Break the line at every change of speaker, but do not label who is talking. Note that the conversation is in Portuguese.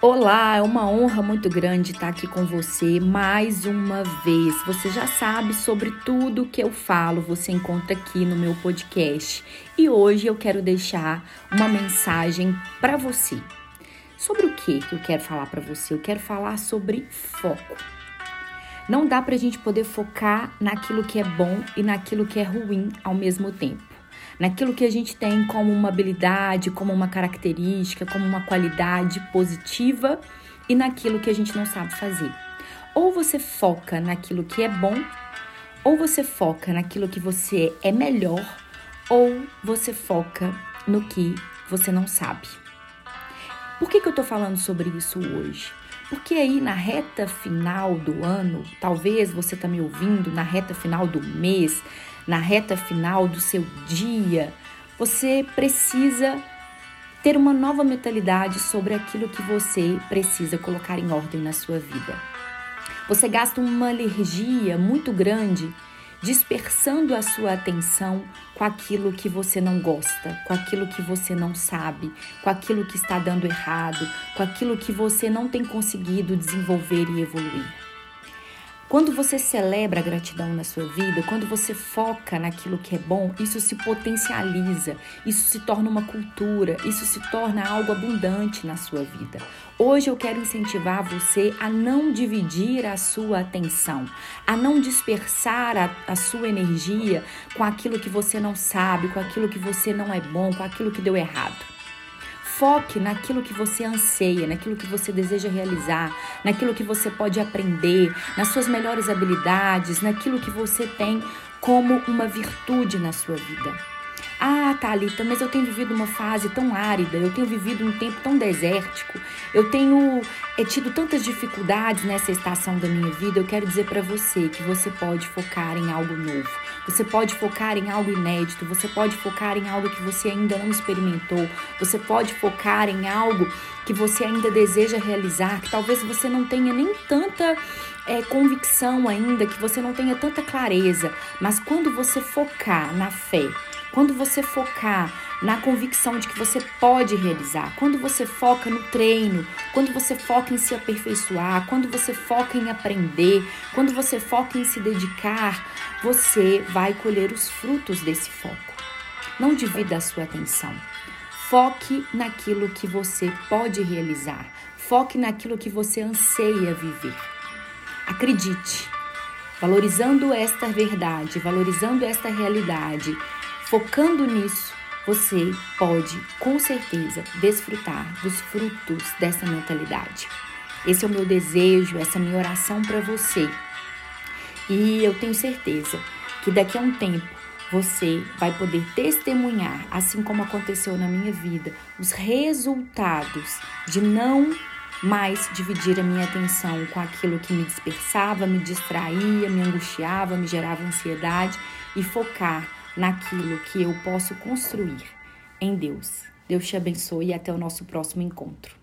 Olá, é uma honra muito grande estar aqui com você mais uma vez. Você já sabe sobre tudo que eu falo, você encontra aqui no meu podcast. E hoje eu quero deixar uma mensagem para você. Sobre o que eu quero falar para você? Eu quero falar sobre foco. Não dá para a gente poder focar naquilo que é bom e naquilo que é ruim ao mesmo tempo naquilo que a gente tem como uma habilidade, como uma característica, como uma qualidade positiva e naquilo que a gente não sabe fazer. Ou você foca naquilo que é bom, ou você foca naquilo que você é melhor, ou você foca no que você não sabe. Por que, que eu tô falando sobre isso hoje? Porque aí na reta final do ano, talvez você tá me ouvindo na reta final do mês, na reta final do seu dia, você precisa ter uma nova mentalidade sobre aquilo que você precisa colocar em ordem na sua vida. Você gasta uma alergia muito grande dispersando a sua atenção com aquilo que você não gosta, com aquilo que você não sabe, com aquilo que está dando errado, com aquilo que você não tem conseguido desenvolver e evoluir. Quando você celebra a gratidão na sua vida, quando você foca naquilo que é bom, isso se potencializa, isso se torna uma cultura, isso se torna algo abundante na sua vida. Hoje eu quero incentivar você a não dividir a sua atenção, a não dispersar a, a sua energia com aquilo que você não sabe, com aquilo que você não é bom, com aquilo que deu errado. Foque naquilo que você anseia, naquilo que você deseja realizar, naquilo que você pode aprender, nas suas melhores habilidades, naquilo que você tem como uma virtude na sua vida. Ah, Thalita, mas eu tenho vivido uma fase tão árida, eu tenho vivido um tempo tão desértico, eu tenho é, tido tantas dificuldades nessa estação da minha vida. Eu quero dizer para você que você pode focar em algo novo, você pode focar em algo inédito, você pode focar em algo que você ainda não experimentou, você pode focar em algo que você ainda deseja realizar, que talvez você não tenha nem tanta é, convicção ainda, que você não tenha tanta clareza, mas quando você focar na fé, quando você focar na convicção de que você pode realizar, quando você foca no treino, quando você foca em se aperfeiçoar, quando você foca em aprender, quando você foca em se dedicar, você vai colher os frutos desse foco. Não divida a sua atenção. Foque naquilo que você pode realizar. Foque naquilo que você anseia viver. Acredite, valorizando esta verdade, valorizando esta realidade, Focando nisso, você pode com certeza desfrutar dos frutos dessa mentalidade. Esse é o meu desejo, essa é a minha oração para você. E eu tenho certeza que daqui a um tempo você vai poder testemunhar, assim como aconteceu na minha vida, os resultados de não mais dividir a minha atenção com aquilo que me dispersava, me distraía, me angustiava, me gerava ansiedade e focar naquilo que eu posso construir em Deus. Deus te abençoe e até o nosso próximo encontro.